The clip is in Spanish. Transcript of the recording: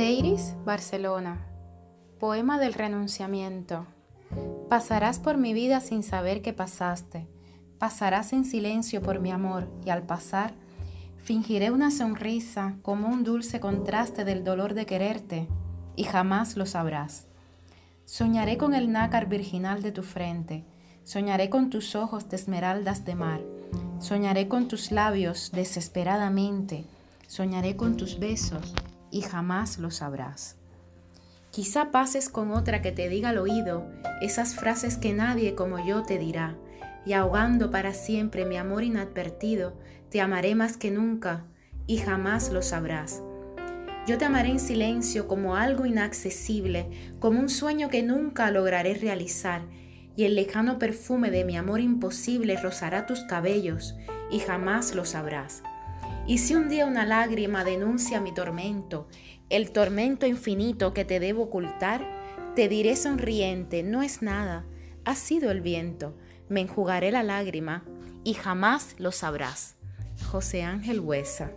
Deiris, Barcelona. Poema del renunciamiento. Pasarás por mi vida sin saber que pasaste. Pasarás en silencio por mi amor y al pasar, fingiré una sonrisa como un dulce contraste del dolor de quererte y jamás lo sabrás. Soñaré con el nácar virginal de tu frente, soñaré con tus ojos de esmeraldas de mar, soñaré con tus labios desesperadamente, soñaré con tus besos y jamás lo sabrás. Quizá pases con otra que te diga al oído esas frases que nadie como yo te dirá, y ahogando para siempre mi amor inadvertido, te amaré más que nunca y jamás lo sabrás. Yo te amaré en silencio como algo inaccesible, como un sueño que nunca lograré realizar, y el lejano perfume de mi amor imposible rozará tus cabellos y jamás lo sabrás. Y si un día una lágrima denuncia mi tormento, el tormento infinito que te debo ocultar, te diré sonriente, no es nada, ha sido el viento, me enjugaré la lágrima y jamás lo sabrás. José Ángel Huesa